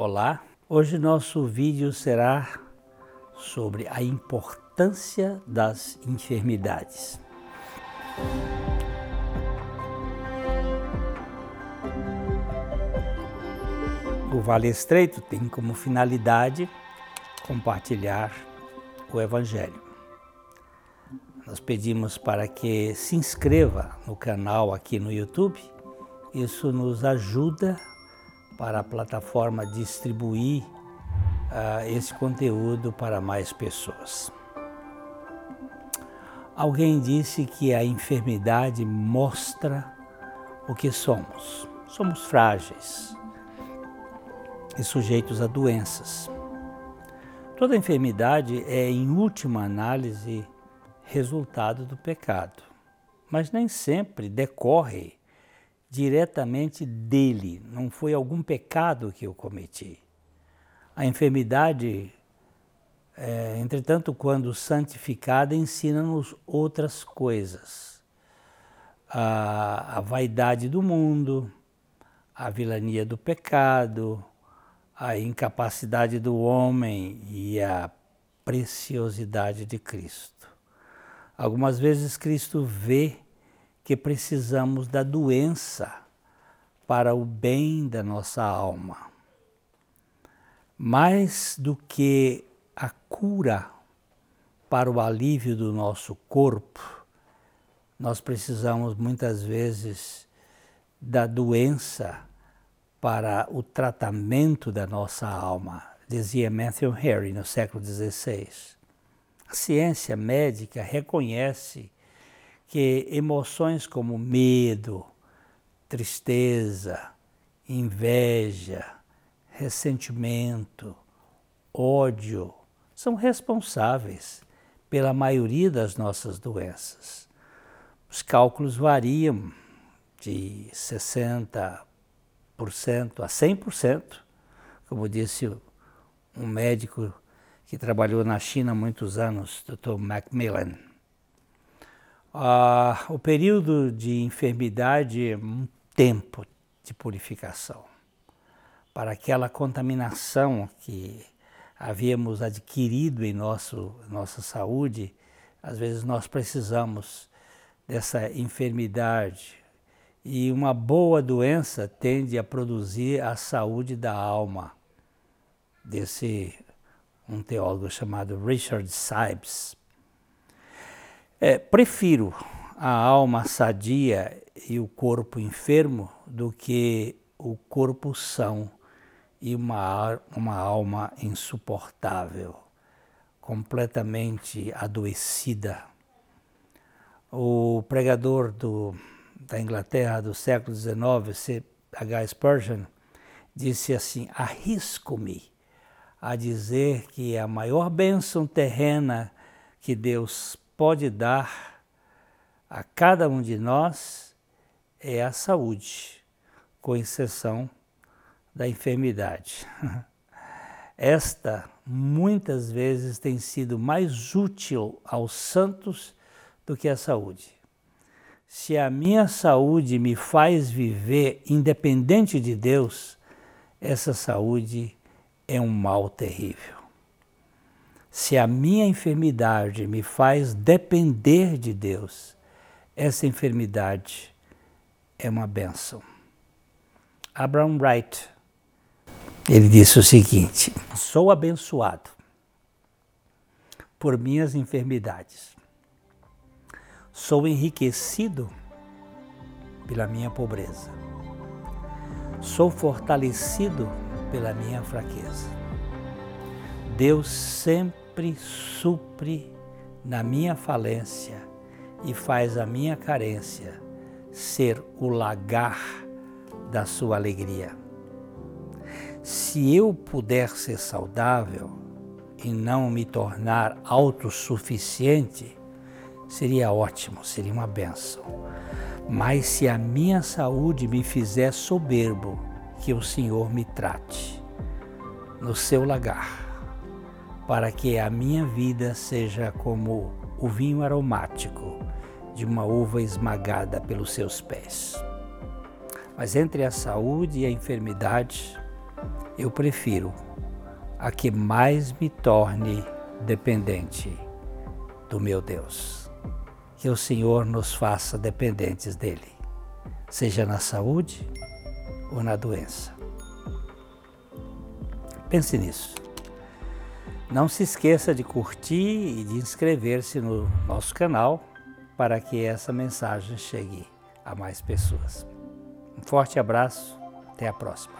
Olá, hoje nosso vídeo será sobre a importância das enfermidades. O Vale Estreito tem como finalidade compartilhar o Evangelho. Nós pedimos para que se inscreva no canal aqui no YouTube. Isso nos ajuda para a plataforma distribuir uh, esse conteúdo para mais pessoas. Alguém disse que a enfermidade mostra o que somos. Somos frágeis e sujeitos a doenças. Toda enfermidade é, em última análise, resultado do pecado, mas nem sempre decorre diretamente dele, não foi algum pecado que eu cometi. A enfermidade, é, entretanto, quando santificada, ensina-nos outras coisas. A, a vaidade do mundo, a vilania do pecado, a incapacidade do homem e a preciosidade de Cristo. Algumas vezes Cristo vê que precisamos da doença para o bem da nossa alma. Mais do que a cura para o alívio do nosso corpo, nós precisamos muitas vezes da doença para o tratamento da nossa alma, dizia Matthew Harry no século XVI. A ciência médica reconhece que emoções como medo, tristeza, inveja, ressentimento, ódio são responsáveis pela maioria das nossas doenças. Os cálculos variam de 60 a 100%, como disse um médico que trabalhou na China há muitos anos, Dr. Macmillan. Ah, o período de enfermidade é um tempo de purificação. Para aquela contaminação que havíamos adquirido em nosso, nossa saúde, às vezes nós precisamos dessa enfermidade, e uma boa doença tende a produzir a saúde da alma. Desse um teólogo chamado Richard Sibes. É, prefiro a alma sadia e o corpo enfermo do que o corpo são e uma, uma alma insuportável, completamente adoecida. O pregador do da Inglaterra do século XIX, C.H. Spurgeon, disse assim: arrisco-me a dizer que a maior bênção terrena que Deus pode dar a cada um de nós é a saúde, com exceção da enfermidade. Esta muitas vezes tem sido mais útil aos santos do que a saúde se a minha saúde me faz viver independente de Deus, essa saúde é um mal terrível. Se a minha enfermidade me faz depender de Deus, essa enfermidade é uma benção. Abraham Wright, ele disse o seguinte: sou abençoado por minhas enfermidades Sou enriquecido pela minha pobreza. Sou fortalecido pela minha fraqueza. Deus sempre supre na minha falência e faz a minha carência ser o lagar da sua alegria. Se eu puder ser saudável e não me tornar autossuficiente, seria ótimo, seria uma benção. Mas se a minha saúde me fizer soberbo, que o Senhor me trate no seu lagar, para que a minha vida seja como o vinho aromático de uma uva esmagada pelos seus pés. Mas entre a saúde e a enfermidade, eu prefiro a que mais me torne dependente do meu Deus. Que o Senhor nos faça dependentes dele, seja na saúde ou na doença. Pense nisso. Não se esqueça de curtir e de inscrever-se no nosso canal para que essa mensagem chegue a mais pessoas. Um forte abraço, até a próxima.